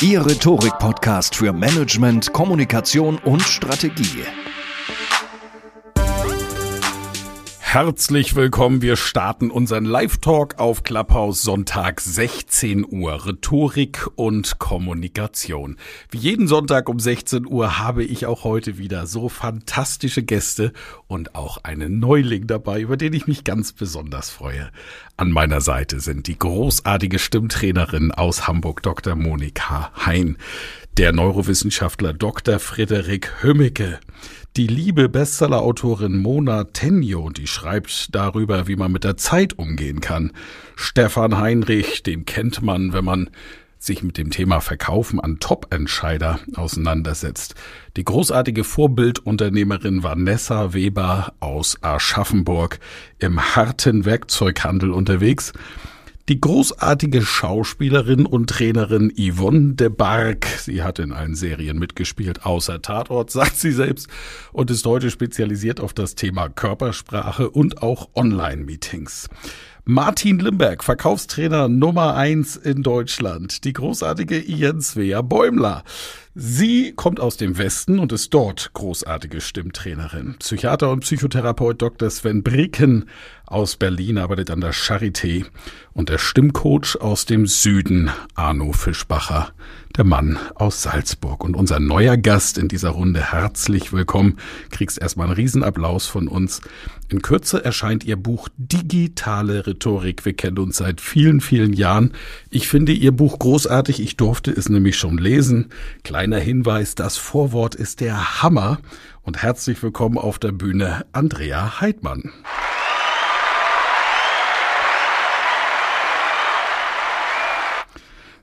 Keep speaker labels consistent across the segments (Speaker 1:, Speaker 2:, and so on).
Speaker 1: Ihr Rhetorik-Podcast für Management, Kommunikation und Strategie.
Speaker 2: Herzlich willkommen. Wir starten unseren Live-Talk auf Clubhouse Sonntag 16 Uhr. Rhetorik und Kommunikation. Wie jeden Sonntag um 16 Uhr habe ich auch heute wieder so fantastische Gäste und auch einen Neuling dabei, über den ich mich ganz besonders freue. An meiner Seite sind die großartige Stimmtrainerin aus Hamburg, Dr. Monika Hein, der Neurowissenschaftler Dr. Frederik Hömmicke, die liebe Bestsellerautorin Mona Tenjo, die schreibt darüber, wie man mit der Zeit umgehen kann. Stefan Heinrich, den kennt man, wenn man sich mit dem Thema Verkaufen an Top-Entscheider auseinandersetzt. Die großartige Vorbildunternehmerin Vanessa Weber aus Aschaffenburg im harten Werkzeughandel unterwegs die großartige Schauspielerin und Trainerin Yvonne de Barg. Sie hat in allen Serien mitgespielt, außer Tatort, sagt sie selbst, und ist heute spezialisiert auf das Thema Körpersprache und auch Online-Meetings. Martin Limberg, Verkaufstrainer Nummer eins in Deutschland. Die großartige Jens Svea Bäumler. Sie kommt aus dem Westen und ist dort großartige Stimmtrainerin. Psychiater und Psychotherapeut Dr. Sven Bricken aus Berlin arbeitet an der Charité und der Stimmcoach aus dem Süden, Arno Fischbacher, der Mann aus Salzburg. Und unser neuer Gast in dieser Runde, herzlich willkommen. Kriegst erstmal einen Riesenapplaus von uns. In Kürze erscheint ihr Buch Digitale Rhetorik. Wir kennen uns seit vielen, vielen Jahren. Ich finde ihr Buch großartig. Ich durfte es nämlich schon lesen. Kleiner Hinweis, das Vorwort ist der Hammer. Und herzlich willkommen auf der Bühne Andrea Heidmann.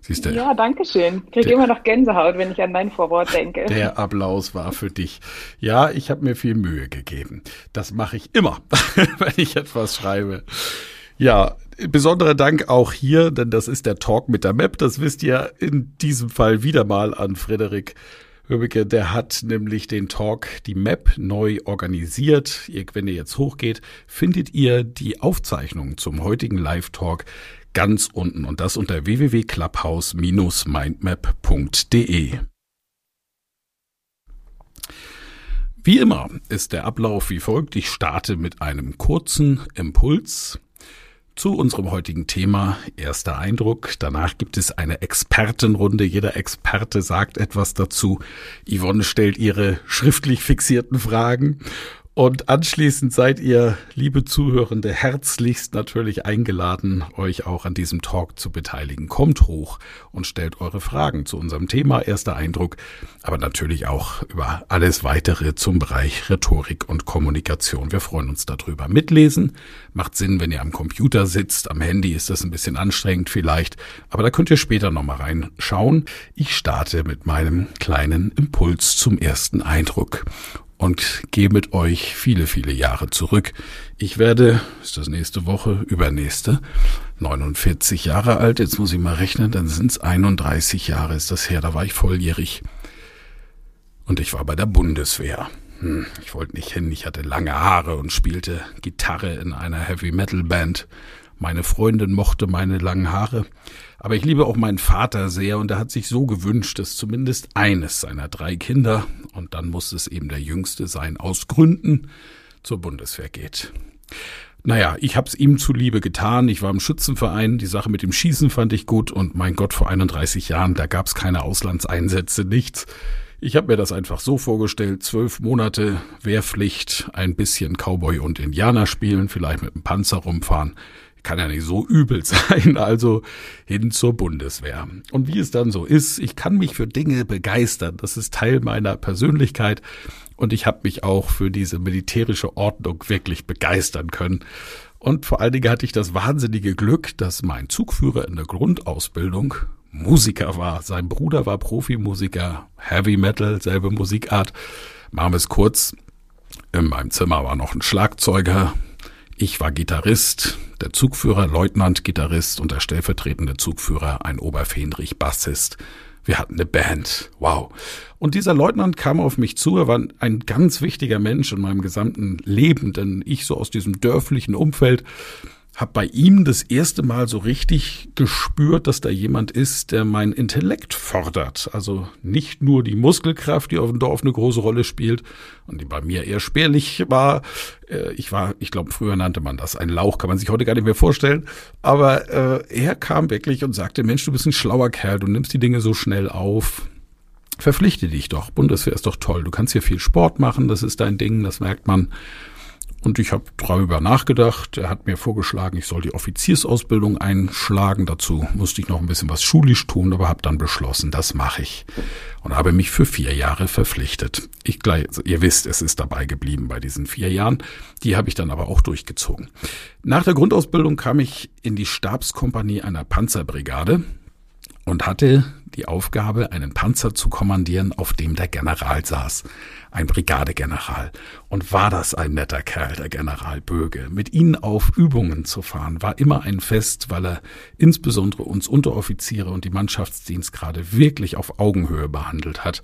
Speaker 3: Siehst du? Ja, danke schön. Ich kriege immer noch Gänsehaut, wenn ich an dein Vorwort denke.
Speaker 2: Der Applaus war für dich. Ja, ich habe mir viel Mühe gegeben. Das mache ich immer, wenn ich etwas schreibe. Ja, besonderer Dank auch hier, denn das ist der Talk mit der Map. Das wisst ihr in diesem Fall wieder mal an Frederik Höbeke. Der hat nämlich den Talk, die Map neu organisiert. Ihr, wenn ihr jetzt hochgeht, findet ihr die Aufzeichnung zum heutigen Live-Talk ganz unten und das unter www.clubhouse-mindmap.de. Wie immer ist der Ablauf wie folgt. Ich starte mit einem kurzen Impuls zu unserem heutigen Thema. Erster Eindruck. Danach gibt es eine Expertenrunde. Jeder Experte sagt etwas dazu. Yvonne stellt ihre schriftlich fixierten Fragen und anschließend seid ihr, liebe Zuhörende, herzlichst natürlich eingeladen, euch auch an diesem Talk zu beteiligen. Kommt hoch und stellt eure Fragen zu unserem Thema Erster Eindruck, aber natürlich auch über alles weitere zum Bereich Rhetorik und Kommunikation. Wir freuen uns darüber. Mitlesen macht Sinn, wenn ihr am Computer sitzt. Am Handy ist das ein bisschen anstrengend vielleicht, aber da könnt ihr später nochmal reinschauen. Ich starte mit meinem kleinen Impuls zum ersten Eindruck und gehe mit euch viele, viele Jahre zurück. Ich werde, ist das nächste Woche, übernächste, 49 Jahre alt. Jetzt muss ich mal rechnen, dann sind es 31 Jahre ist das her. Da war ich volljährig. Und ich war bei der Bundeswehr. Hm, ich wollte nicht hin, ich hatte lange Haare und spielte Gitarre in einer Heavy Metal Band. Meine Freundin mochte meine langen Haare. Aber ich liebe auch meinen Vater sehr und er hat sich so gewünscht, dass zumindest eines seiner drei Kinder, und dann muss es eben der jüngste sein, aus Gründen zur Bundeswehr geht. Naja, ich hab's ihm zuliebe getan. Ich war im Schützenverein. Die Sache mit dem Schießen fand ich gut. Und mein Gott, vor 31 Jahren, da gab's keine Auslandseinsätze, nichts. Ich habe mir das einfach so vorgestellt, zwölf Monate Wehrpflicht, ein bisschen Cowboy und Indianer spielen, vielleicht mit dem Panzer rumfahren. Kann ja nicht so übel sein, also hin zur Bundeswehr. Und wie es dann so ist, ich kann mich für Dinge begeistern, das ist Teil meiner Persönlichkeit und ich habe mich auch für diese militärische Ordnung wirklich begeistern können. Und vor allen Dingen hatte ich das wahnsinnige Glück, dass mein Zugführer in der Grundausbildung Musiker war. Sein Bruder war Profimusiker, Heavy Metal, selbe Musikart. Machen wir es kurz. In meinem Zimmer war noch ein Schlagzeuger. Ich war Gitarrist, der Zugführer Leutnant Gitarrist und der stellvertretende Zugführer ein Oberfähnrich Bassist. Wir hatten eine Band. Wow. Und dieser Leutnant kam auf mich zu. Er war ein ganz wichtiger Mensch in meinem gesamten Leben, denn ich so aus diesem dörflichen Umfeld habe bei ihm das erste Mal so richtig gespürt, dass da jemand ist, der mein Intellekt fordert. Also nicht nur die Muskelkraft, die auf dem Dorf eine große Rolle spielt und die bei mir eher spärlich war. Äh, ich war, ich glaube, früher nannte man das ein Lauch, kann man sich heute gar nicht mehr vorstellen. Aber äh, er kam wirklich und sagte, Mensch, du bist ein schlauer Kerl, du nimmst die Dinge so schnell auf. Verpflichte dich doch. Bundeswehr ist doch toll. Du kannst hier viel Sport machen, das ist dein Ding, das merkt man. Und ich habe darüber nachgedacht. Er hat mir vorgeschlagen, ich soll die Offiziersausbildung einschlagen. Dazu musste ich noch ein bisschen was schulisch tun, aber habe dann beschlossen, das mache ich. Und habe mich für vier Jahre verpflichtet. Ich gleich, also ihr wisst, es ist dabei geblieben bei diesen vier Jahren. Die habe ich dann aber auch durchgezogen. Nach der Grundausbildung kam ich in die Stabskompanie einer Panzerbrigade und hatte die Aufgabe, einen Panzer zu kommandieren, auf dem der General saß. Ein Brigadegeneral. Und war das ein netter Kerl, der General Böge. Mit ihnen auf Übungen zu fahren, war immer ein Fest, weil er insbesondere uns Unteroffiziere und die Mannschaftsdienstgrade wirklich auf Augenhöhe behandelt hat.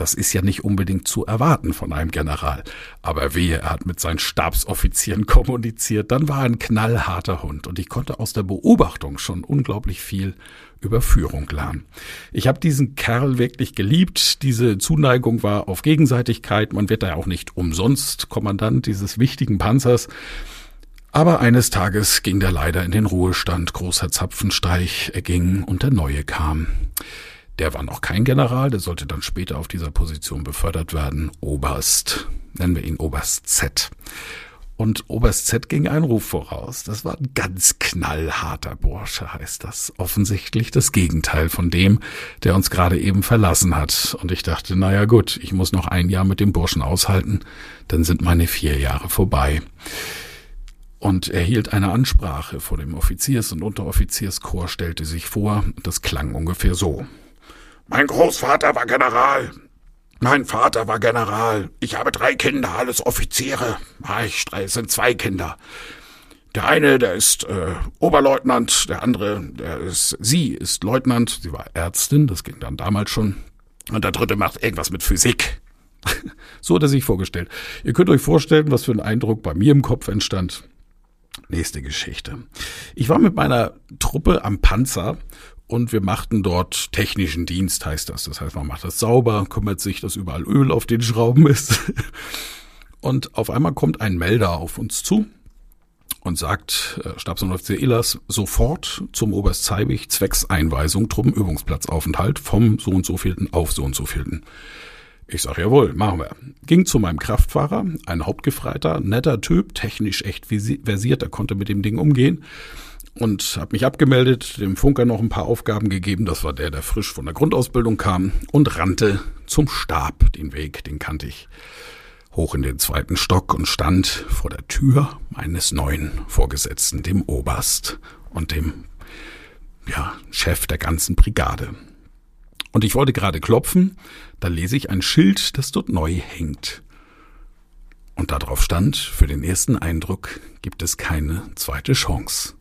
Speaker 2: Das ist ja nicht unbedingt zu erwarten von einem General. Aber wehe, er hat mit seinen Stabsoffizieren kommuniziert, dann war er ein knallharter Hund und ich konnte aus der Beobachtung schon unglaublich viel über Führung lernen. Ich habe diesen Kerl wirklich geliebt. Diese Zuneigung war auf Gegenseitigkeit. Man wird da ja auch nicht umsonst Kommandant dieses wichtigen Panzers. Aber eines Tages ging der leider in den Ruhestand. Großer Zapfenstreich erging und der neue kam. Der war noch kein General, der sollte dann später auf dieser Position befördert werden. Oberst, nennen wir ihn Oberst Z. Und Oberst Z ging ein Ruf voraus. Das war ein ganz knallharter Bursche, heißt das. Offensichtlich das Gegenteil von dem, der uns gerade eben verlassen hat. Und ich dachte, naja gut, ich muss noch ein Jahr mit dem Burschen aushalten, dann sind meine vier Jahre vorbei. Und er hielt eine Ansprache vor dem Offiziers- und Unteroffizierschor, stellte sich vor, das klang ungefähr so. Mein Großvater war General. Mein Vater war General. Ich habe drei Kinder, alles Offiziere. Ah, ich es sind zwei Kinder. Der eine, der ist äh, Oberleutnant, der andere, der ist, sie ist Leutnant, sie war Ärztin, das ging dann damals schon. Und der dritte macht irgendwas mit Physik. so hat er sich vorgestellt. Ihr könnt euch vorstellen, was für ein Eindruck bei mir im Kopf entstand. Nächste Geschichte. Ich war mit meiner Truppe am Panzer und wir machten dort technischen Dienst, heißt das. Das heißt, man macht das sauber, kümmert sich, dass überall Öl auf den Schrauben ist. Und auf einmal kommt ein Melder auf uns zu und sagt, äh, Stabsunteroffizier Ehlers, sofort zum Oberst Zeibig, zwecks Einweisung, Truppenübungsplatzaufenthalt vom so und so vielten auf so und so vielten. Ich sag, jawohl, machen wir. Ging zu meinem Kraftfahrer, ein Hauptgefreiter, netter Typ, technisch echt versiert, er konnte mit dem Ding umgehen und habe mich abgemeldet, dem Funker noch ein paar Aufgaben gegeben, das war der, der frisch von der Grundausbildung kam und rannte zum Stab. Den Weg, den kannte ich. Hoch in den zweiten Stock und stand vor der Tür meines neuen Vorgesetzten, dem Oberst und dem ja, Chef der ganzen Brigade. Und ich wollte gerade klopfen, da lese ich ein Schild, das dort neu hängt. Und darauf stand, für den ersten Eindruck gibt es keine zweite Chance.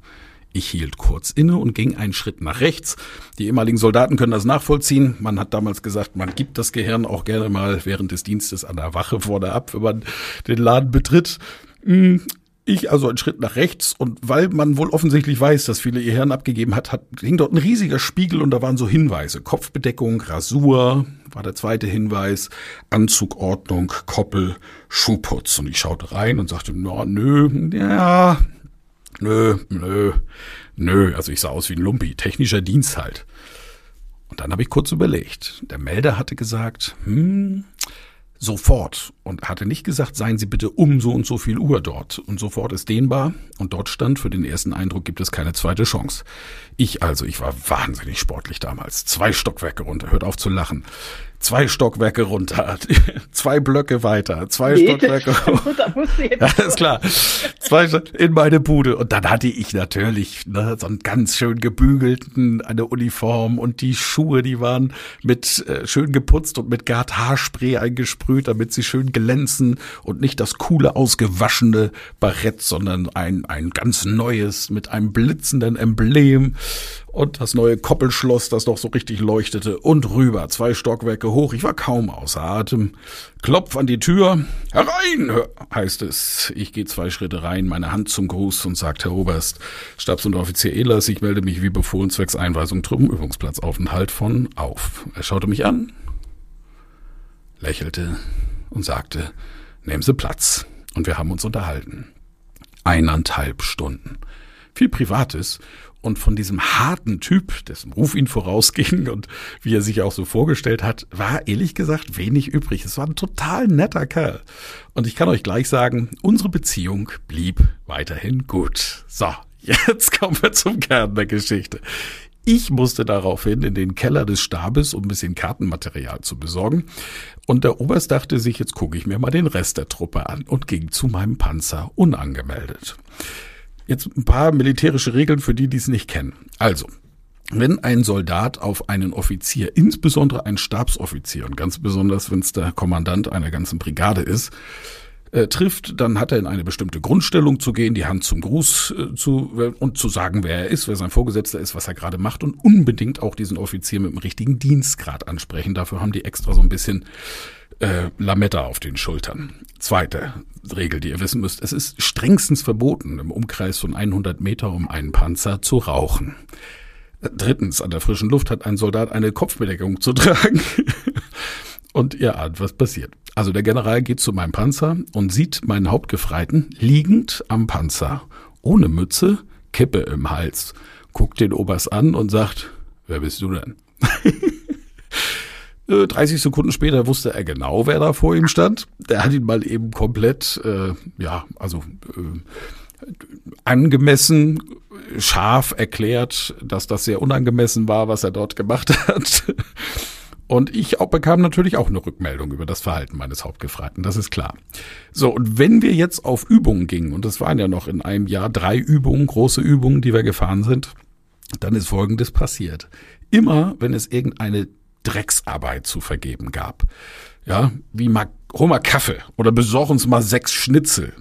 Speaker 2: Ich hielt kurz inne und ging einen Schritt nach rechts. Die ehemaligen Soldaten können das nachvollziehen. Man hat damals gesagt, man gibt das Gehirn auch gerne mal während des Dienstes an der Wache vorne ab, wenn man den Laden betritt. Hm, Ich also einen Schritt nach rechts und weil man wohl offensichtlich weiß, dass viele ihr Hirn abgegeben hat, hat, hing dort ein riesiger Spiegel und da waren so Hinweise. Kopfbedeckung, Rasur war der zweite Hinweis, Anzugordnung, Koppel, Schuhputz. Und ich schaute rein und sagte, no, nö, ja, nö, nö, nö. Also ich sah aus wie ein Lumpi, technischer Dienst halt. Und dann habe ich kurz überlegt. Der Melder hatte gesagt, hm, sofort und hatte nicht gesagt, seien Sie bitte um so und so viel Uhr dort. Und sofort ist dehnbar und dort stand, für den ersten Eindruck gibt es keine zweite Chance. Ich also, ich war wahnsinnig sportlich damals. Zwei Stockwerke runter, hört auf zu lachen zwei Stockwerke runter, zwei Blöcke weiter, zwei nee, Stockwerke runter. Ja, ist klar. Zwei in meine Bude. Und dann hatte ich natürlich ne, so einen ganz schön gebügelten, eine Uniform und die Schuhe, die waren mit äh, schön geputzt und mit Gard Haarspray eingesprüht, damit sie schön glänzen und nicht das coole, ausgewaschene Barett, sondern ein, ein ganz neues mit einem blitzenden Emblem und das neue Koppelschloss, das noch so richtig leuchtete und rüber, zwei Stockwerke hoch. Ich war kaum außer Atem. Klopf an die Tür. Herein, heißt es. Ich gehe zwei Schritte rein, meine Hand zum Gruß und sagt Herr Oberst, Stabs- und Offizier Ehlers, ich melde mich wie befohlen zwecks Einweisung Truppenübungsplatzaufenthalt von auf. Er schaute mich an, lächelte und sagte, nehmen Sie Platz. Und wir haben uns unterhalten. Eineinhalb Stunden. Viel Privates und von diesem harten Typ, dessen Ruf ihn vorausging und wie er sich auch so vorgestellt hat, war ehrlich gesagt wenig übrig. Es war ein total netter Kerl. Und ich kann euch gleich sagen, unsere Beziehung blieb weiterhin gut. So, jetzt kommen wir zum Kern der Geschichte. Ich musste daraufhin in den Keller des Stabes, um ein bisschen Kartenmaterial zu besorgen. Und der Oberst dachte sich, jetzt gucke ich mir mal den Rest der Truppe an und ging zu meinem Panzer unangemeldet. Jetzt ein paar militärische Regeln für die, die es nicht kennen. Also, wenn ein Soldat auf einen Offizier, insbesondere ein Stabsoffizier und ganz besonders, wenn es der Kommandant einer ganzen Brigade ist, äh, trifft, dann hat er in eine bestimmte Grundstellung zu gehen, die Hand zum Gruß äh, zu und zu sagen, wer er ist, wer sein Vorgesetzter ist, was er gerade macht und unbedingt auch diesen Offizier mit dem richtigen Dienstgrad ansprechen. Dafür haben die extra so ein bisschen äh, Lametta auf den Schultern. Zweite Regel, die ihr wissen müsst. Es ist strengstens verboten, im Umkreis von 100 Meter um einen Panzer zu rauchen. Drittens, an der frischen Luft hat ein Soldat eine Kopfbedeckung zu tragen. und ihr ahnt, was passiert. Also der General geht zu meinem Panzer und sieht meinen Hauptgefreiten liegend am Panzer, ohne Mütze, Kippe im Hals, guckt den Oberst an und sagt, wer bist du denn? 30 äh, Sekunden später wusste er genau, wer da vor ihm stand. Der hat ihn mal eben komplett, äh, ja, also äh, angemessen, scharf erklärt, dass das sehr unangemessen war, was er dort gemacht hat. Und ich auch bekam natürlich auch eine Rückmeldung über das Verhalten meines Hauptgefragten, das ist klar. So, und wenn wir jetzt auf Übungen gingen, und das waren ja noch in einem Jahr drei Übungen, große Übungen, die wir gefahren sind, dann ist Folgendes passiert. Immer, wenn es irgendeine Drecksarbeit zu vergeben gab. Ja, wie mal, hol mal Kaffee oder besorg uns mal sechs Schnitzel.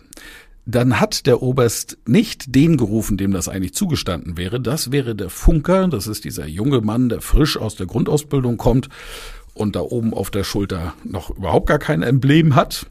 Speaker 2: Dann hat der Oberst nicht den gerufen, dem das eigentlich zugestanden wäre. Das wäre der Funker. Das ist dieser junge Mann, der frisch aus der Grundausbildung kommt und da oben auf der Schulter noch überhaupt gar kein Emblem hat.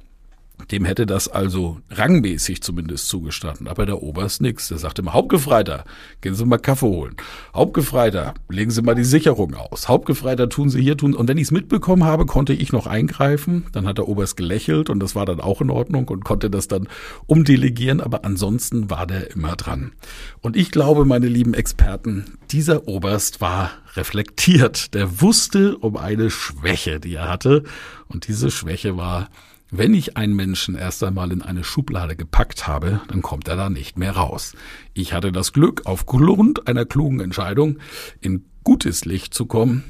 Speaker 2: Dem hätte das also rangmäßig zumindest zugestanden. Aber der Oberst nix. Der sagte immer, Hauptgefreiter, gehen Sie mal Kaffee holen. Hauptgefreiter, legen Sie mal die Sicherung aus. Hauptgefreiter, tun Sie hier, tun. Und wenn ich es mitbekommen habe, konnte ich noch eingreifen. Dann hat der Oberst gelächelt und das war dann auch in Ordnung und konnte das dann umdelegieren. Aber ansonsten war der immer dran. Und ich glaube, meine lieben Experten, dieser Oberst war reflektiert. Der wusste um eine Schwäche, die er hatte. Und diese Schwäche war, wenn ich einen Menschen erst einmal in eine Schublade gepackt habe, dann kommt er da nicht mehr raus. Ich hatte das Glück, aufgrund einer klugen Entscheidung in gutes Licht zu kommen.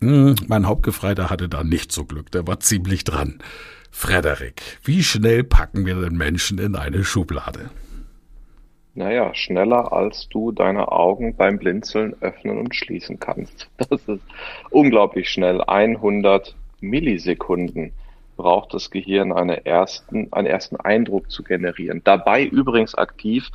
Speaker 2: Hm, mein Hauptgefreiter hatte da nicht so Glück, der war ziemlich dran. Frederik, wie schnell packen wir den Menschen in eine Schublade?
Speaker 4: Naja, schneller als du deine Augen beim Blinzeln öffnen und schließen kannst. Das ist unglaublich schnell. 100 Millisekunden braucht das Gehirn eine ersten, einen ersten Eindruck zu generieren. Dabei übrigens aktiv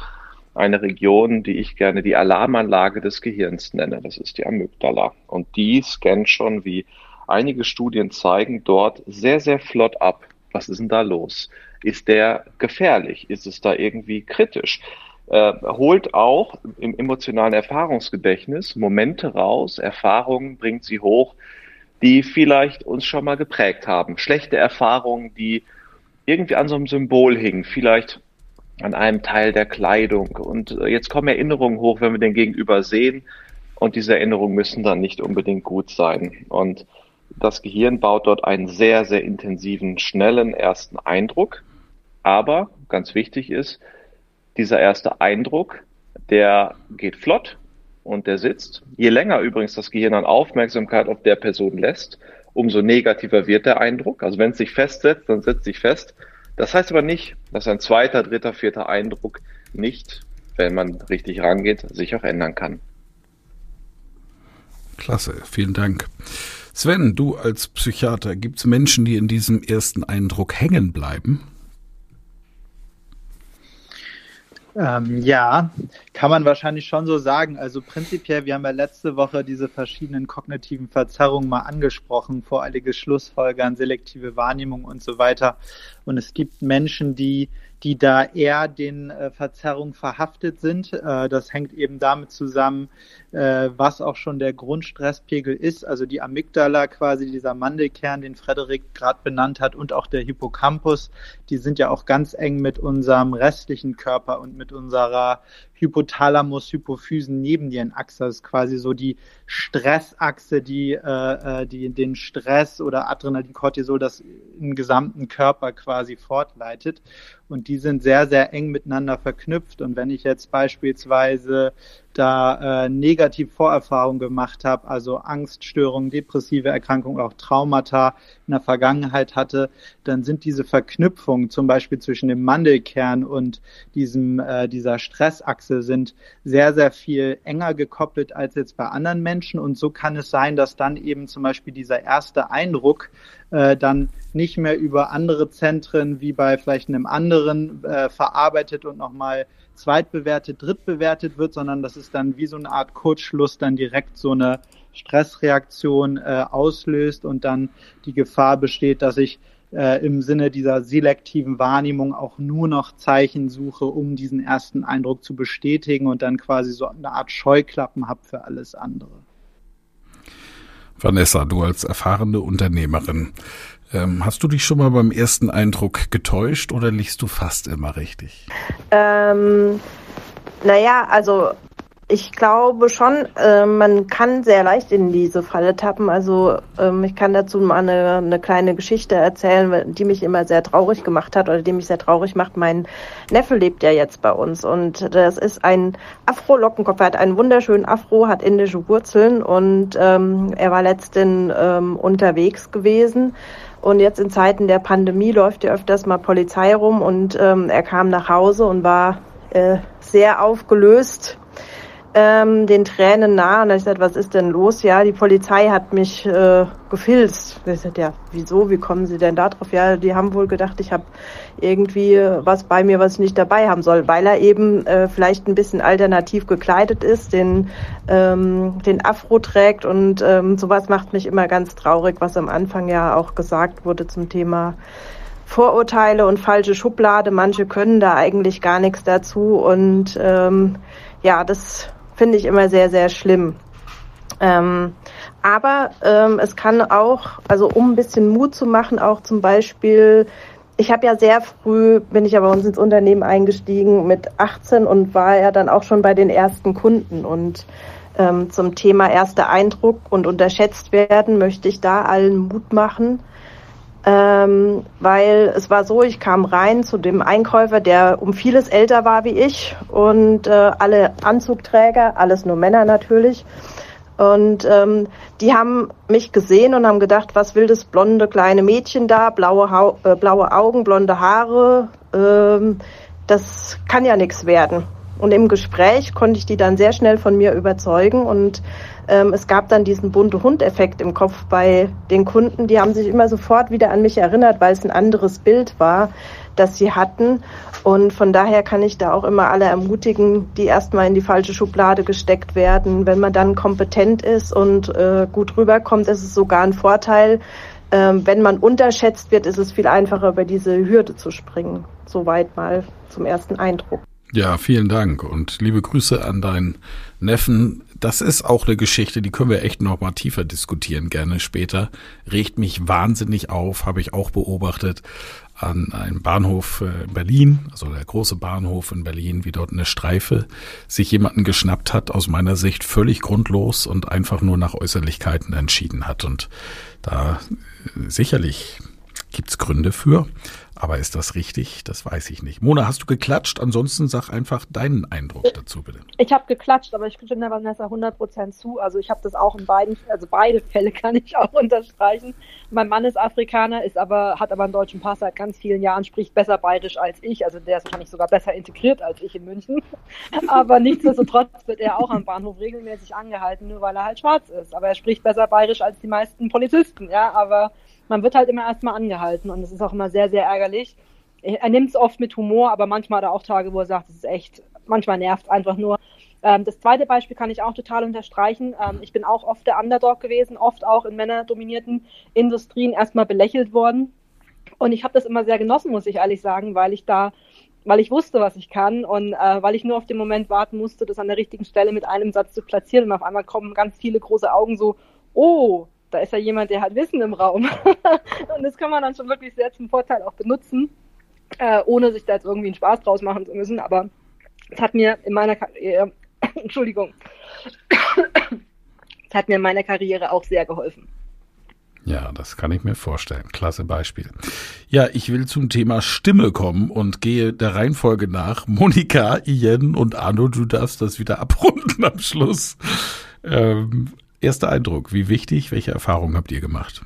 Speaker 4: eine Region, die ich gerne die Alarmanlage des Gehirns nenne. Das ist die Amygdala. Und die scannt schon, wie einige Studien zeigen, dort sehr, sehr flott ab. Was ist denn da los? Ist der gefährlich? Ist es da irgendwie kritisch? Äh, holt auch im emotionalen Erfahrungsgedächtnis Momente raus, Erfahrungen bringt sie hoch, die vielleicht uns schon mal geprägt haben. Schlechte Erfahrungen, die irgendwie an so einem Symbol hingen, vielleicht an einem Teil der Kleidung. Und äh, jetzt kommen Erinnerungen hoch, wenn wir den Gegenüber sehen. Und diese Erinnerungen müssen dann nicht unbedingt gut sein. Und das Gehirn baut dort einen sehr, sehr intensiven, schnellen ersten Eindruck. Aber ganz wichtig ist, dieser erste Eindruck, der geht flott und der sitzt. Je länger übrigens das Gehirn an Aufmerksamkeit auf der Person lässt, umso negativer wird der Eindruck. Also wenn es sich festsetzt, dann setzt sich fest. Das heißt aber nicht, dass ein zweiter, dritter, vierter Eindruck nicht, wenn man richtig rangeht, sich auch ändern kann.
Speaker 2: Klasse, vielen Dank. Sven, du als Psychiater, gibt es Menschen, die in diesem ersten Eindruck hängen bleiben?
Speaker 5: Ähm, ja, kann man wahrscheinlich schon so sagen. Also prinzipiell, wir haben ja letzte Woche diese verschiedenen kognitiven Verzerrungen mal angesprochen, voreilige Schlussfolgern, selektive Wahrnehmung und so weiter. Und es gibt Menschen, die die da eher den äh, Verzerrungen verhaftet sind. Äh, das hängt eben damit zusammen, äh, was auch schon der Grundstresspegel ist, also die Amygdala quasi, dieser Mandelkern, den Frederik gerade benannt hat, und auch der Hippocampus, die sind ja auch ganz eng mit unserem restlichen Körper und mit unserer Hypothalamus, Hypophysen, Nebennierenachse. Das ist quasi so die Stressachse, die, äh, äh, die den Stress oder Adrenalin, Cortisol, das im gesamten Körper quasi fortleitet. Und die sind sehr, sehr eng miteinander verknüpft. Und wenn ich jetzt beispielsweise da äh, negativ Vorerfahrungen gemacht habe, also Angststörungen, depressive Erkrankungen, auch Traumata in der Vergangenheit hatte, dann sind diese Verknüpfungen zum Beispiel zwischen dem Mandelkern und diesem äh, dieser Stressachse sind sehr sehr viel enger gekoppelt als jetzt bei anderen Menschen und so kann es sein, dass dann eben zum Beispiel dieser erste Eindruck äh, dann nicht mehr über andere Zentren wie bei vielleicht einem anderen äh, verarbeitet und nochmal zweitbewertet, drittbewertet wird, sondern das ist dann wie so eine Art Kurzschluss dann direkt so eine Stressreaktion äh, auslöst und dann die Gefahr besteht, dass ich äh, im Sinne dieser selektiven Wahrnehmung auch nur noch Zeichen suche, um diesen ersten Eindruck zu bestätigen und dann quasi so eine Art Scheuklappen habe für alles andere.
Speaker 2: Vanessa, du als erfahrene Unternehmerin, ähm, hast du dich schon mal beim ersten Eindruck getäuscht oder liegst du fast immer richtig?
Speaker 6: Ähm, naja, also ich glaube schon, äh, man kann sehr leicht in diese Falle tappen. Also ähm, ich kann dazu mal eine, eine kleine Geschichte erzählen, die mich immer sehr traurig gemacht hat oder die mich sehr traurig macht. Mein Neffe lebt ja jetzt bei uns und das ist ein Afro-Lockenkopf. Er hat einen wunderschönen Afro, hat indische Wurzeln und ähm, er war letztens ähm, unterwegs gewesen und jetzt in Zeiten der Pandemie läuft ja öfters mal Polizei rum und ähm, er kam nach Hause und war äh, sehr aufgelöst, ähm, den Tränen nah. Und ich sagte, was ist denn los? Ja, die Polizei hat mich äh, gefilzt. Ich sagte, ja, wieso? Wie kommen Sie denn da drauf? Ja, die haben wohl gedacht, ich habe irgendwie was bei mir, was ich nicht dabei haben soll, weil er eben äh, vielleicht ein bisschen alternativ gekleidet ist, den, ähm, den Afro trägt und ähm, sowas macht mich immer ganz traurig, was am Anfang ja auch gesagt wurde zum Thema Vorurteile und falsche Schublade. Manche können da eigentlich gar nichts dazu und ähm, ja, das finde ich immer sehr, sehr schlimm. Ähm, aber ähm, es kann auch, also um ein bisschen Mut zu machen, auch zum Beispiel, ich habe ja sehr früh, bin ich ja bei uns ins Unternehmen eingestiegen mit 18 und war ja dann auch schon bei den ersten Kunden. Und ähm, zum Thema erster Eindruck und unterschätzt werden möchte ich da allen Mut machen, ähm, weil es war so, ich kam rein zu dem Einkäufer, der um vieles älter war wie ich und äh, alle Anzugträger, alles nur Männer natürlich. Und ähm, die haben mich gesehen und haben gedacht, was will das blonde kleine Mädchen da, blaue, ha äh, blaue Augen, blonde Haare, ähm, das kann ja nichts werden. Und im Gespräch konnte ich die dann sehr schnell von mir überzeugen und ähm, es gab dann diesen bunte Hund-Effekt im Kopf bei den Kunden. Die haben sich immer sofort wieder an mich erinnert, weil es ein anderes Bild war, das sie hatten. Und von daher kann ich da auch immer alle ermutigen, die erstmal in die falsche Schublade gesteckt werden. Wenn man dann kompetent ist und äh, gut rüberkommt, ist es sogar ein Vorteil, ähm, wenn man unterschätzt wird, ist es viel einfacher, über diese Hürde zu springen. Soweit mal zum ersten Eindruck.
Speaker 2: Ja, vielen Dank und liebe Grüße an deinen Neffen. Das ist auch eine Geschichte, die können wir echt noch mal tiefer diskutieren, gerne später. Regt mich wahnsinnig auf, habe ich auch beobachtet an einem Bahnhof äh, in Berlin, also der große Bahnhof in Berlin, wie dort eine Streife sich jemanden geschnappt hat, aus meiner Sicht völlig grundlos und einfach nur nach Äußerlichkeiten entschieden hat. Und da äh, sicherlich gibt's Gründe für. Aber ist das richtig? Das weiß ich nicht. Mona, hast du geklatscht? Ansonsten sag einfach deinen Eindruck dazu, bitte.
Speaker 7: Ich habe geklatscht, aber ich stimme Vanessa 100% zu. Also ich habe das auch in beiden, also beide Fälle kann ich auch unterstreichen. Mein Mann ist Afrikaner, ist aber, hat aber einen deutschen Pass seit ganz vielen Jahren, spricht besser bayerisch als ich. Also der ist wahrscheinlich sogar besser integriert als ich in München. aber nichtsdestotrotz wird er auch am Bahnhof regelmäßig angehalten, nur weil er halt schwarz ist. Aber er spricht besser bayerisch als die meisten Polizisten, ja, aber man wird halt immer erstmal angehalten und es ist auch immer sehr, sehr ärgerlich. Er nimmt es oft mit Humor, aber manchmal hat er auch Tage, wo er sagt, es ist echt, manchmal nervt einfach nur. Ähm, das zweite Beispiel kann ich auch total unterstreichen. Ähm, ich bin auch oft der Underdog gewesen, oft auch in männerdominierten Industrien erstmal belächelt worden. Und ich habe das immer sehr genossen, muss ich ehrlich sagen, weil ich da, weil ich wusste, was ich kann und äh, weil ich nur auf den Moment warten musste, das an der richtigen Stelle mit einem Satz zu platzieren. Und auf einmal kommen ganz viele große Augen so, oh, da ist ja jemand, der hat Wissen im Raum. und das kann man dann schon wirklich sehr zum Vorteil auch benutzen, äh, ohne sich da jetzt irgendwie einen Spaß draus machen zu müssen. Aber es hat mir in meiner Karriere, Entschuldigung, es hat mir in meiner Karriere auch sehr geholfen.
Speaker 2: Ja, das kann ich mir vorstellen. Klasse Beispiel. Ja, ich will zum Thema Stimme kommen und gehe der Reihenfolge nach. Monika, Ian und Arno, du darfst das wieder abrunden am Schluss. Ähm, erster Eindruck, wie wichtig, welche Erfahrungen habt ihr gemacht?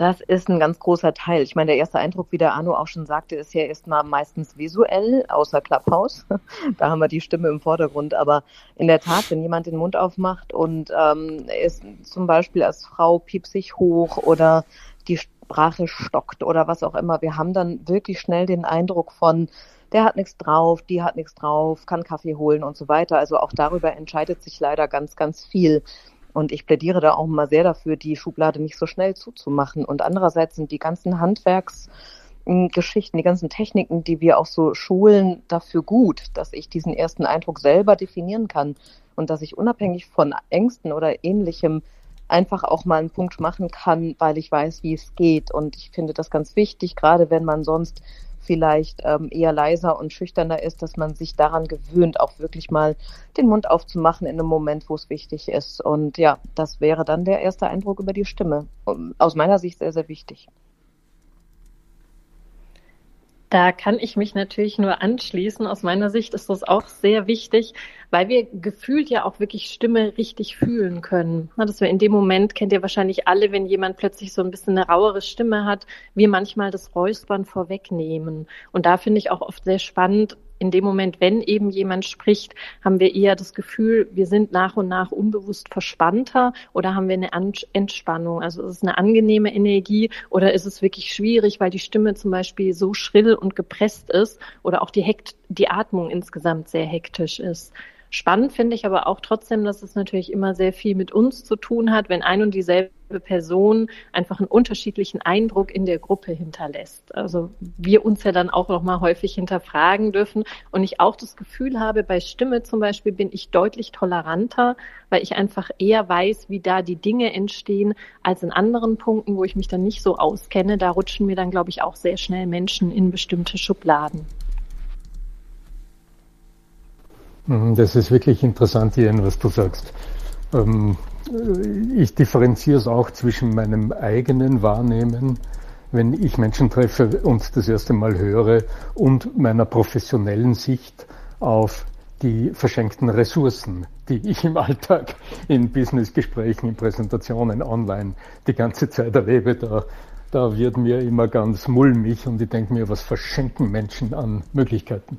Speaker 8: Das ist ein ganz großer Teil. Ich meine, der erste Eindruck, wie der Arno auch schon sagte, ist ja erstmal meistens visuell, außer Clubhouse. da haben wir die Stimme im Vordergrund. Aber in der Tat, wenn jemand den Mund aufmacht und ähm, ist zum Beispiel als Frau piepsig hoch oder die Sprache stockt oder was auch immer, wir haben dann wirklich schnell den Eindruck von, der hat nichts drauf, die hat nichts drauf, kann Kaffee holen und so weiter. Also auch darüber entscheidet sich leider ganz, ganz viel. Und ich plädiere da auch mal sehr dafür, die Schublade nicht so schnell zuzumachen. Und andererseits sind die ganzen Handwerksgeschichten, die ganzen Techniken, die wir auch so schulen, dafür gut, dass ich diesen ersten Eindruck selber definieren kann und dass ich unabhängig von Ängsten oder ähnlichem einfach auch mal einen Punkt machen kann, weil ich weiß, wie es geht. Und ich finde das ganz wichtig, gerade wenn man sonst vielleicht ähm, eher leiser und schüchterner ist, dass man sich daran gewöhnt, auch wirklich mal den Mund aufzumachen in einem Moment, wo es wichtig ist. Und ja, das wäre dann der erste Eindruck über die Stimme. Aus meiner Sicht sehr, sehr wichtig.
Speaker 9: Da kann ich mich natürlich nur anschließen. Aus meiner Sicht ist das auch sehr wichtig, weil wir gefühlt ja auch wirklich Stimme richtig fühlen können. Dass wir in dem Moment, kennt ihr wahrscheinlich alle, wenn jemand plötzlich so ein bisschen eine rauere Stimme hat, wir manchmal das Räuspern vorwegnehmen. Und da finde ich auch oft sehr spannend, in dem Moment, wenn eben jemand spricht, haben wir eher das Gefühl, wir sind nach und nach unbewusst verspannter oder haben wir eine Entspannung? Also ist es eine angenehme Energie oder ist es wirklich schwierig, weil die Stimme zum Beispiel so schrill und gepresst ist oder auch die, Hekt die Atmung insgesamt sehr hektisch ist? Spannend finde ich aber auch trotzdem, dass es natürlich immer sehr viel mit uns zu tun hat, wenn ein und dieselbe Person einfach einen unterschiedlichen Eindruck in der Gruppe hinterlässt. Also wir uns ja dann auch noch mal häufig hinterfragen dürfen und ich auch das Gefühl habe, bei Stimme zum Beispiel bin ich deutlich toleranter, weil ich einfach eher weiß, wie da die Dinge entstehen, als in anderen Punkten, wo ich mich dann nicht so auskenne. Da rutschen mir dann, glaube ich, auch sehr schnell Menschen in bestimmte Schubladen.
Speaker 10: Das ist wirklich interessant, Ian, was du sagst. Ähm, ich differenziere es auch zwischen meinem eigenen Wahrnehmen, wenn ich Menschen treffe und das erste Mal höre, und meiner professionellen Sicht auf die verschenkten Ressourcen, die ich im Alltag in Businessgesprächen, in Präsentationen online die ganze Zeit erlebe. Da, da wird mir immer ganz mulmig und ich denke mir, was verschenken Menschen an Möglichkeiten.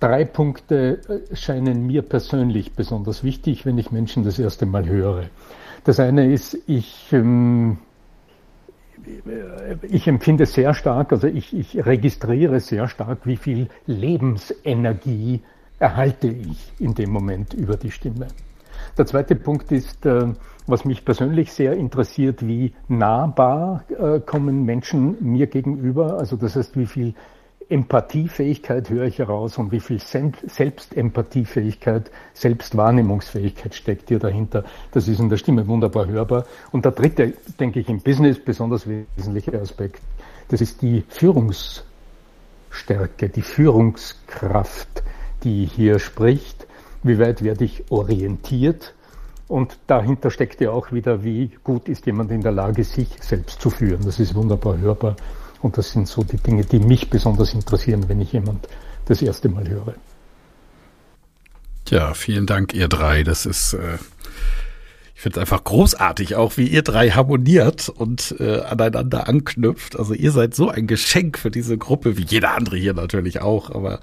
Speaker 10: Drei Punkte äh, scheinen mir persönlich besonders wichtig, wenn ich Menschen das erste Mal höre. Das eine ist, ich, ähm, ich empfinde sehr stark, also ich, ich registriere sehr stark, wie viel Lebensenergie erhalte ich in dem Moment über die Stimme. Der zweite Punkt ist, äh, was mich persönlich sehr interessiert, wie nahbar äh, kommen Menschen mir gegenüber. Also das heißt, wie viel Empathiefähigkeit höre ich heraus und wie viel Selbstempathiefähigkeit, Selbstwahrnehmungsfähigkeit steckt hier dahinter. Das ist in der Stimme wunderbar hörbar. Und der dritte, denke ich, im Business besonders wesentliche Aspekt, das ist die Führungsstärke, die Führungskraft, die hier spricht. Wie weit werde ich orientiert? Und dahinter steckt ja auch wieder, wie gut ist jemand in der Lage, sich selbst zu führen. Das ist wunderbar hörbar. Und das sind so die Dinge, die mich besonders interessieren, wenn ich jemand das erste Mal höre.
Speaker 2: Ja, vielen Dank, ihr drei. Das ist, äh, ich finde es einfach großartig, auch wie ihr drei harmoniert und äh, aneinander anknüpft. Also ihr seid so ein Geschenk für diese Gruppe, wie jeder andere hier natürlich auch. Aber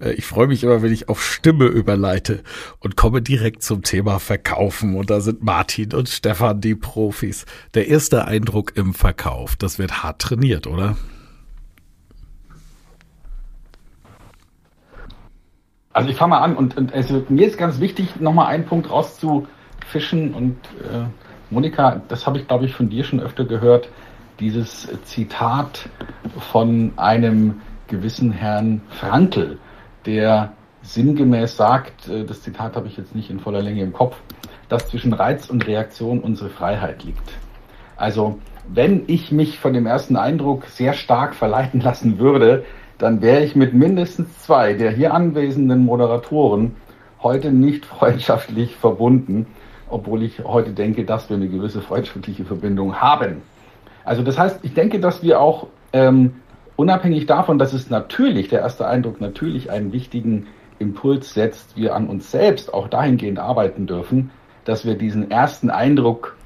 Speaker 2: äh, ich freue mich immer, wenn ich auf Stimme überleite und komme direkt zum Thema Verkaufen. Und da sind Martin und Stefan die Profis. Der erste Eindruck im Verkauf, das wird hart trainiert, oder?
Speaker 11: Also ich fange mal an und, und also mir ist ganz wichtig, nochmal einen Punkt rauszufischen und äh, Monika, das habe ich glaube ich von dir schon öfter gehört, dieses Zitat von einem gewissen Herrn Frankl, der sinngemäß sagt, äh, das Zitat habe ich jetzt nicht in voller Länge im Kopf, dass zwischen Reiz und Reaktion unsere Freiheit liegt. Also wenn ich mich von dem ersten Eindruck sehr stark verleiten lassen würde, dann wäre ich mit mindestens zwei der hier anwesenden Moderatoren heute nicht freundschaftlich verbunden, obwohl ich heute denke, dass wir eine gewisse freundschaftliche Verbindung haben. Also das heißt, ich denke, dass wir auch ähm, unabhängig davon, dass es natürlich, der erste Eindruck natürlich einen wichtigen Impuls setzt, wir an uns selbst auch dahingehend arbeiten dürfen, dass wir diesen ersten Eindruck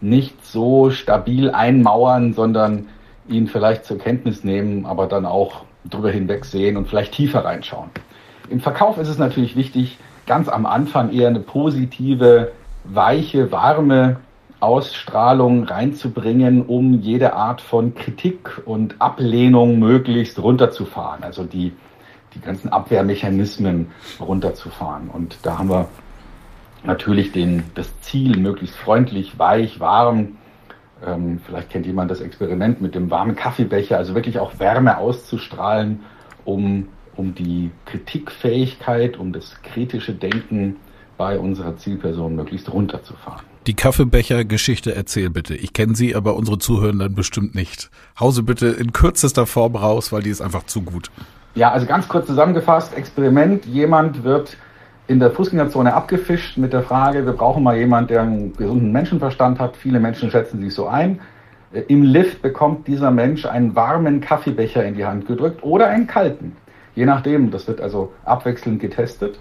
Speaker 11: nicht so stabil einmauern, sondern ihn vielleicht zur Kenntnis nehmen, aber dann auch drüber hinwegsehen und vielleicht tiefer reinschauen. Im Verkauf ist es natürlich wichtig, ganz am Anfang eher eine positive, weiche, warme Ausstrahlung reinzubringen, um jede Art von Kritik und Ablehnung möglichst runterzufahren. Also die, die ganzen Abwehrmechanismen runterzufahren. Und da haben wir natürlich den, das Ziel, möglichst freundlich, weich, warm ähm, vielleicht kennt jemand das Experiment mit dem warmen Kaffeebecher, also wirklich auch Wärme auszustrahlen, um, um die Kritikfähigkeit, um das kritische Denken bei unserer Zielperson möglichst runterzufahren.
Speaker 2: Die Kaffeebecher-Geschichte erzähl bitte. Ich kenne sie, aber unsere Zuhörenden bestimmt nicht. Hause bitte in kürzester Form raus, weil die ist einfach zu gut.
Speaker 11: Ja, also ganz kurz zusammengefasst, Experiment, jemand wird in der Fußgängerzone abgefischt mit der Frage, wir brauchen mal jemanden, der einen gesunden Menschenverstand hat. Viele Menschen schätzen sich so ein. Äh, Im Lift bekommt dieser Mensch einen warmen Kaffeebecher in die Hand gedrückt oder einen kalten. Je nachdem, das wird also abwechselnd getestet.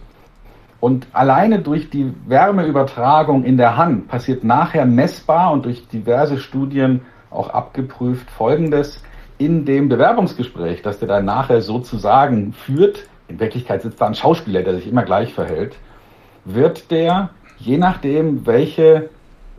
Speaker 11: Und alleine durch die Wärmeübertragung in der Hand passiert nachher messbar und durch diverse Studien auch abgeprüft Folgendes. In dem Bewerbungsgespräch, das der dann nachher sozusagen führt, in Wirklichkeit sitzt da ein Schauspieler, der sich immer gleich verhält, wird der, je nachdem, welche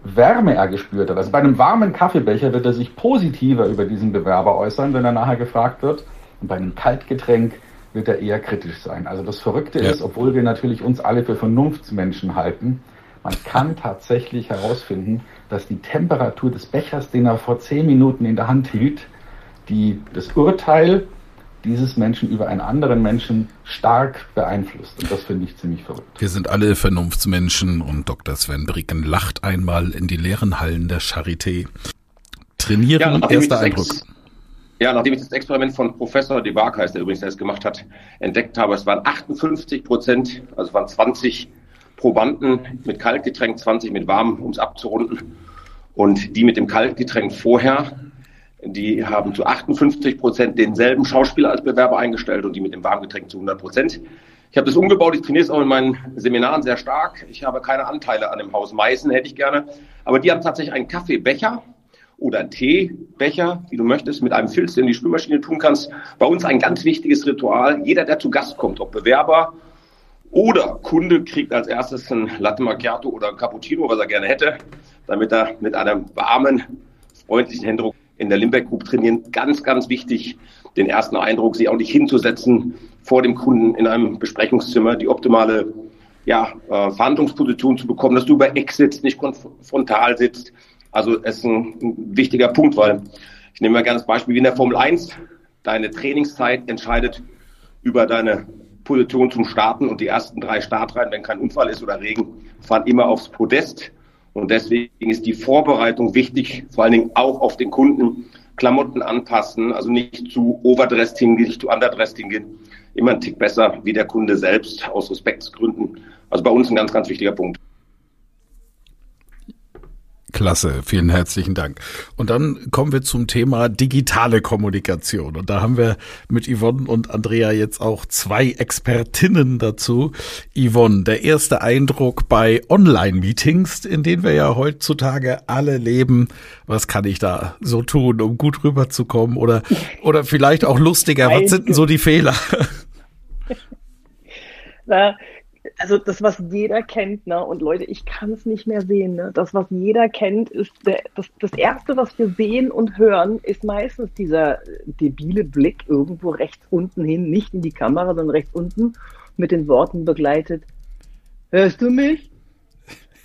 Speaker 11: Wärme er gespürt hat, also bei einem warmen Kaffeebecher wird er sich positiver über diesen Bewerber äußern, wenn er nachher gefragt wird. Und bei einem Kaltgetränk wird er eher kritisch sein. Also das Verrückte ja. ist, obwohl wir natürlich uns alle für Vernunftsmenschen halten, man kann tatsächlich herausfinden, dass die Temperatur des Bechers, den er vor zehn Minuten in der Hand hielt, die, das Urteil dieses Menschen über einen anderen Menschen stark beeinflusst. Und das finde ich ziemlich verrückt.
Speaker 2: Wir sind alle Vernunftsmenschen und Dr. Sven Bricken lacht einmal in die leeren Hallen der Charité. Trainieren, ja, erster Eindruck.
Speaker 12: Ja, nachdem ich das Experiment von Professor De Barkheis, der übrigens das gemacht hat, entdeckt habe, es waren 58 Prozent, also es waren 20 Probanden mit Kaltgetränk, 20 mit warm, um es abzurunden. Und die mit dem Kaltgetränk vorher die haben zu 58 Prozent denselben Schauspieler als Bewerber eingestellt und die mit dem Warmgetränk zu 100 Prozent. Ich habe das umgebaut, ich trainiere es auch in meinen Seminaren sehr stark. Ich habe keine Anteile an dem Haus Meißen, hätte ich gerne. Aber die haben tatsächlich einen Kaffeebecher oder Teebecher, wie du möchtest, mit einem Filz, in die Spülmaschine tun kannst. Bei uns ein ganz wichtiges Ritual. Jeder, der zu Gast kommt, ob Bewerber oder Kunde, kriegt als erstes ein Latte Macchiato oder ein Cappuccino, was er gerne hätte, damit er mit einem warmen, freundlichen Händedruck in der Limbeck Group trainieren. Ganz, ganz wichtig, den ersten Eindruck, sich auch nicht hinzusetzen vor dem Kunden in einem Besprechungszimmer, die optimale ja, äh, Verhandlungsposition zu bekommen, dass du über sitzt, nicht frontal sitzt. Also es ist ein, wichtiger Punkt, weil ich nehme mal gerne das Beispiel wie in der Formel 1. Deine Trainingszeit entscheidet über deine Position zum Starten und die ersten drei Startreihen, wenn kein Unfall ist oder Regen, fahren immer aufs Podest. Und deswegen ist die Vorbereitung wichtig, vor allen Dingen auch auf den Kunden. Klamotten anpassen, also nicht zu overdressed hingehen, nicht zu underdressed hingehen. Immer ein Tick besser wie der Kunde selbst aus Respektsgründen. Also bei uns ein ganz, ganz wichtiger Punkt.
Speaker 2: Klasse, vielen herzlichen Dank. Und dann kommen wir zum Thema digitale Kommunikation. Und da haben wir mit Yvonne und Andrea jetzt auch zwei Expertinnen dazu. Yvonne, der erste Eindruck bei Online-Meetings, in denen wir ja heutzutage alle leben. Was kann ich da so tun, um gut rüberzukommen? Oder, oder vielleicht auch lustiger, was sind denn so die Fehler?
Speaker 13: Na, also das, was jeder kennt, ne? Und Leute, ich kann es nicht mehr sehen. Ne? Das, was jeder kennt, ist der, das, das Erste, was wir sehen und hören, ist meistens dieser debile Blick irgendwo rechts unten hin, nicht in die Kamera, sondern rechts unten, mit den Worten begleitet. Hörst du mich?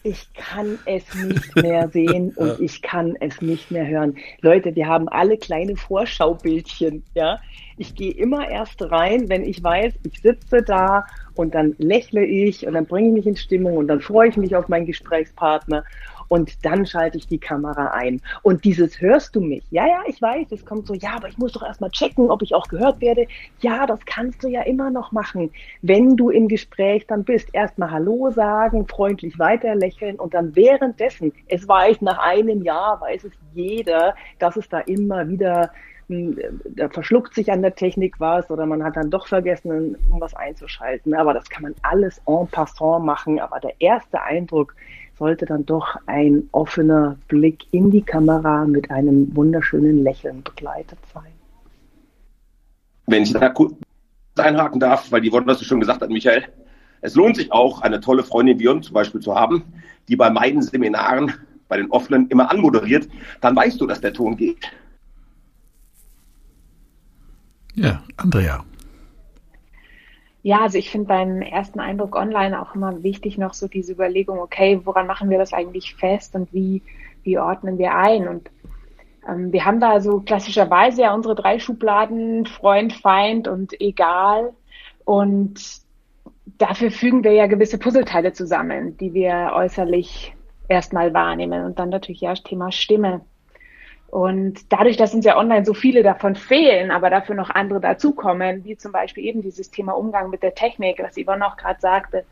Speaker 13: Ich kann es nicht mehr sehen und ich kann es nicht mehr hören. Leute, wir haben alle kleine Vorschaubildchen, ja. Ich gehe immer erst rein, wenn ich weiß, ich sitze da und dann lächle ich und dann bringe ich mich in Stimmung und dann freue ich mich auf meinen Gesprächspartner und dann schalte ich die Kamera ein. Und dieses hörst du mich? Ja, ja, ich weiß, es kommt so, ja, aber ich muss doch erstmal checken, ob ich auch gehört werde. Ja, das kannst du ja immer noch machen, wenn du im Gespräch dann bist. Erstmal Hallo sagen, freundlich weiter lächeln und dann währenddessen, es weiß nach einem Jahr, weiß es jeder, dass es da immer wieder da verschluckt sich an der Technik was oder man hat dann doch vergessen, irgendwas einzuschalten. Aber das kann man alles en passant machen. Aber der erste Eindruck sollte dann doch ein offener Blick in die Kamera mit einem wunderschönen Lächeln begleitet sein.
Speaker 12: Wenn ich da kurz einhaken darf, weil die Worte, was du schon gesagt hast, Michael, es lohnt sich auch, eine tolle Freundin wie uns zum Beispiel zu haben, die bei meinen Seminaren, bei den offenen immer anmoderiert, dann weißt du, dass der Ton geht.
Speaker 2: Ja, Andrea.
Speaker 14: Ja, also ich finde beim ersten Eindruck online auch immer wichtig noch so diese Überlegung, okay, woran machen wir das eigentlich fest und wie, wie ordnen wir ein? Und ähm, wir haben da so klassischerweise ja unsere drei Schubladen, Freund, Feind und egal. Und dafür fügen wir ja gewisse Puzzleteile zusammen, die wir äußerlich erstmal wahrnehmen. Und dann natürlich ja Thema Stimme. Und dadurch, dass uns ja online so viele davon fehlen, aber dafür noch andere dazukommen, wie zum Beispiel eben dieses Thema Umgang mit der Technik, was Yvonne auch gerade sagte,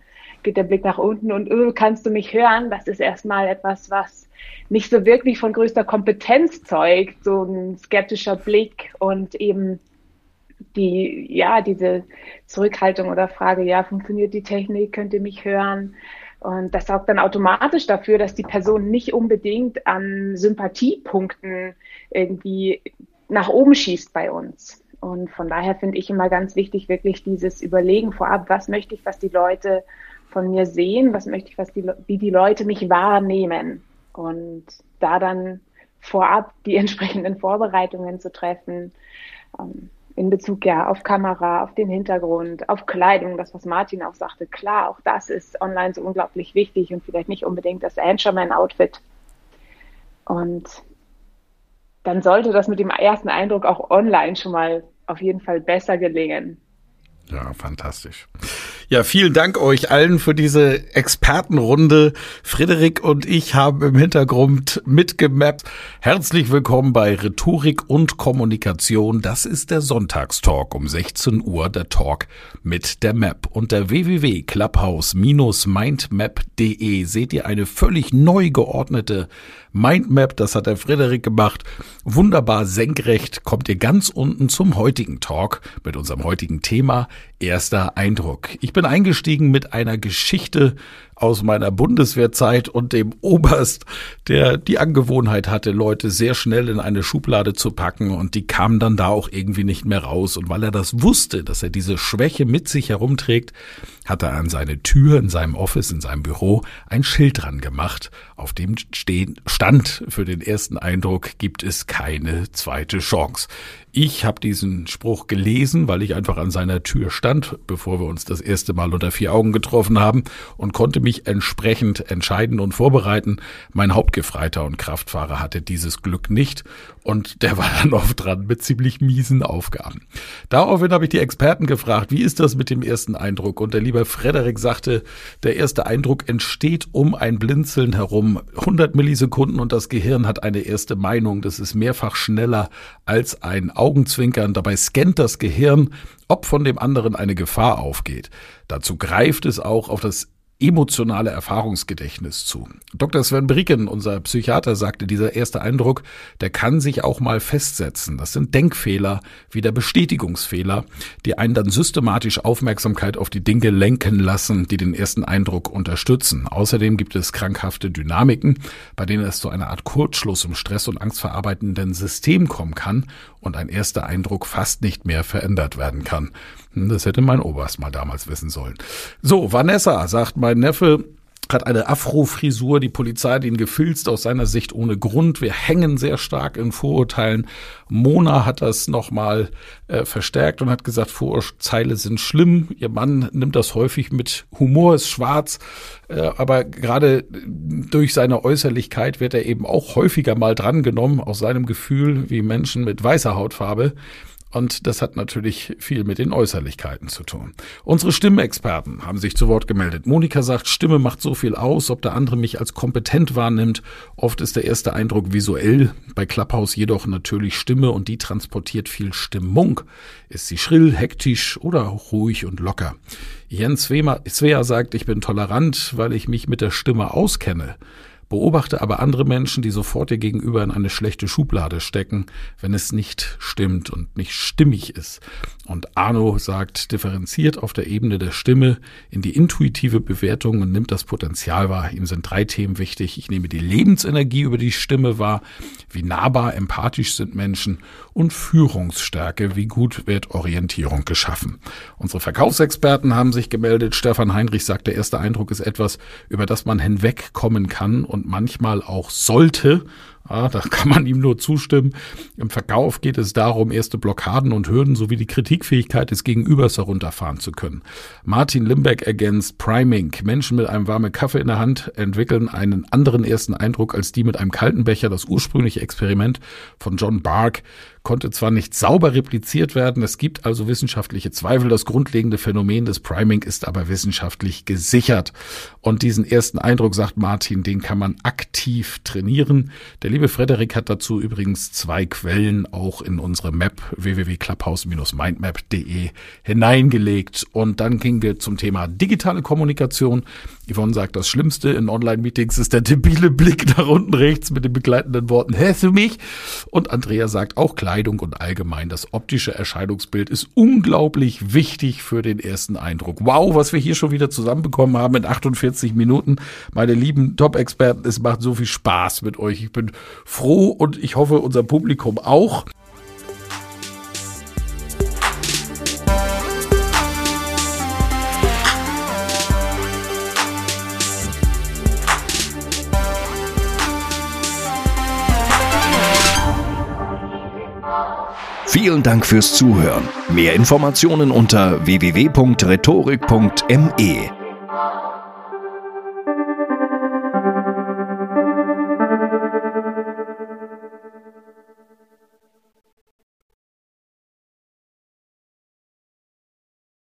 Speaker 14: geht der Blick nach unten und öh, kannst du mich hören? Das ist erstmal etwas, was nicht so wirklich von größter Kompetenz zeugt, so ein skeptischer Blick und eben die, ja, diese Zurückhaltung oder Frage, ja, funktioniert die Technik, könnt ihr mich hören? Und das sorgt dann automatisch dafür, dass die Person nicht unbedingt an Sympathiepunkten irgendwie nach oben schießt bei uns. Und von daher finde ich immer ganz wichtig, wirklich dieses Überlegen vorab, was möchte ich, was die Leute von mir sehen, was möchte ich, was die, wie die Leute mich wahrnehmen. Und da dann vorab die entsprechenden Vorbereitungen zu treffen, ähm, in Bezug ja auf Kamera, auf den Hintergrund, auf Kleidung, das was Martin auch sagte, klar, auch das ist online so unglaublich wichtig und vielleicht nicht unbedingt das Anchorman-Outfit. Und dann sollte das mit dem ersten Eindruck auch online schon mal auf jeden Fall besser gelingen.
Speaker 2: Ja, fantastisch. Ja, vielen Dank euch allen für diese Expertenrunde. Frederik und ich haben im Hintergrund mitgemappt. Herzlich willkommen bei Rhetorik und Kommunikation. Das ist der Sonntagstalk um 16 Uhr, der Talk mit der Map. Unter www.clubhouse-mindmap.de seht ihr eine völlig neu geordnete Mindmap, das hat der Frederik gemacht. Wunderbar senkrecht kommt ihr ganz unten zum heutigen Talk mit unserem heutigen Thema Erster Eindruck. Ich bin eingestiegen mit einer Geschichte aus meiner Bundeswehrzeit und dem Oberst, der die Angewohnheit hatte, Leute sehr schnell in eine Schublade zu packen und die kamen dann da auch irgendwie nicht mehr raus. Und weil er das wusste, dass er diese Schwäche mit sich herumträgt, hat er an seine Tür in seinem Office, in seinem Büro ein Schild dran gemacht, auf dem stehen, stand für den ersten Eindruck, gibt es keine zweite Chance. Ich habe diesen Spruch gelesen, weil ich einfach an seiner Tür stand, bevor wir uns das erste Mal unter vier Augen getroffen haben und konnte mich entsprechend entscheiden und vorbereiten. Mein Hauptgefreiter und Kraftfahrer hatte dieses Glück nicht und der war dann oft dran mit ziemlich miesen Aufgaben. Daraufhin habe ich die Experten gefragt, wie ist das mit dem ersten Eindruck? Und der liebe Frederik sagte, der erste Eindruck entsteht um ein Blinzeln herum. 100 Millisekunden und das Gehirn hat eine erste Meinung. Das ist mehrfach schneller als ein Augenzwinkern. Dabei scannt das Gehirn, ob von dem anderen eine Gefahr aufgeht. Dazu greift es auch auf das emotionale Erfahrungsgedächtnis zu. Dr. Sven Bricken, unser Psychiater, sagte, dieser erste Eindruck, der kann sich auch mal festsetzen. Das sind Denkfehler wie der Bestätigungsfehler, die einen dann systematisch Aufmerksamkeit auf die Dinge lenken lassen, die den ersten Eindruck unterstützen. Außerdem gibt es krankhafte Dynamiken, bei denen es zu einer Art Kurzschluss im Stress- und angstverarbeitenden System kommen kann und ein erster Eindruck fast nicht mehr verändert werden kann. Das hätte mein Oberst mal damals wissen sollen. So, Vanessa, sagt mein Neffe, hat eine Afro-Frisur. Die Polizei hat ihn gefilzt aus seiner Sicht ohne Grund. Wir hängen sehr stark in Vorurteilen. Mona hat das nochmal äh, verstärkt und hat gesagt, Vorurteile sind schlimm. Ihr Mann nimmt das häufig mit Humor, ist schwarz. Äh, aber gerade durch seine Äußerlichkeit wird er eben auch häufiger mal drangenommen aus seinem Gefühl wie Menschen mit weißer Hautfarbe. Und das hat natürlich viel mit den Äußerlichkeiten zu tun. Unsere Stimmexperten haben sich zu Wort gemeldet. Monika sagt, Stimme macht so viel aus, ob der andere mich als kompetent wahrnimmt. Oft ist der erste Eindruck visuell, bei Clubhouse jedoch natürlich Stimme und die transportiert viel Stimmung. Ist sie schrill, hektisch oder ruhig und locker? Jens Svea sagt, ich bin tolerant, weil ich mich mit der Stimme auskenne. Beobachte aber andere Menschen, die sofort dir gegenüber in eine schlechte Schublade stecken, wenn es nicht stimmt und nicht stimmig ist. Und Arno sagt, differenziert auf der Ebene der Stimme in die intuitive Bewertung und nimmt das Potenzial wahr. Ihm sind drei Themen wichtig. Ich nehme die Lebensenergie über die Stimme wahr, wie nahbar, empathisch sind Menschen und Führungsstärke, wie gut wird Orientierung geschaffen. Unsere Verkaufsexperten haben sich gemeldet. Stefan Heinrich sagt, der erste Eindruck ist etwas, über das man hinwegkommen kann und manchmal auch sollte. Ja, da kann man ihm nur zustimmen. Im Verkauf geht es darum, erste Blockaden und Hürden sowie die Kritikfähigkeit des Gegenübers herunterfahren zu können. Martin Limbeck ergänzt Priming. Menschen mit einem warmen Kaffee in der Hand entwickeln einen anderen ersten Eindruck als die mit einem kalten Becher. Das ursprüngliche Experiment von John Bark konnte zwar nicht sauber repliziert werden, es gibt also wissenschaftliche Zweifel. Das grundlegende Phänomen des Priming ist aber wissenschaftlich gesichert. Und diesen ersten Eindruck, sagt Martin, den kann man aktiv trainieren. Der liebe Frederik hat dazu übrigens zwei Quellen auch in unsere Map www.clubhouse-mindmap.de hineingelegt. Und dann gingen wir zum Thema digitale Kommunikation. Yvonne sagt, das Schlimmste in Online-Meetings ist der debile Blick nach unten rechts mit den begleitenden Worten, hörst du mich? Und Andrea sagt auch Kleidung und allgemein das optische Erscheinungsbild ist unglaublich wichtig für den ersten Eindruck. Wow, was wir hier schon wieder zusammenbekommen haben in 48 Minuten. Meine lieben Top-Experten, es macht so viel Spaß mit euch. Ich bin froh und ich hoffe, unser Publikum auch.
Speaker 1: Vielen Dank fürs Zuhören. Mehr Informationen unter www.rhetorik.me.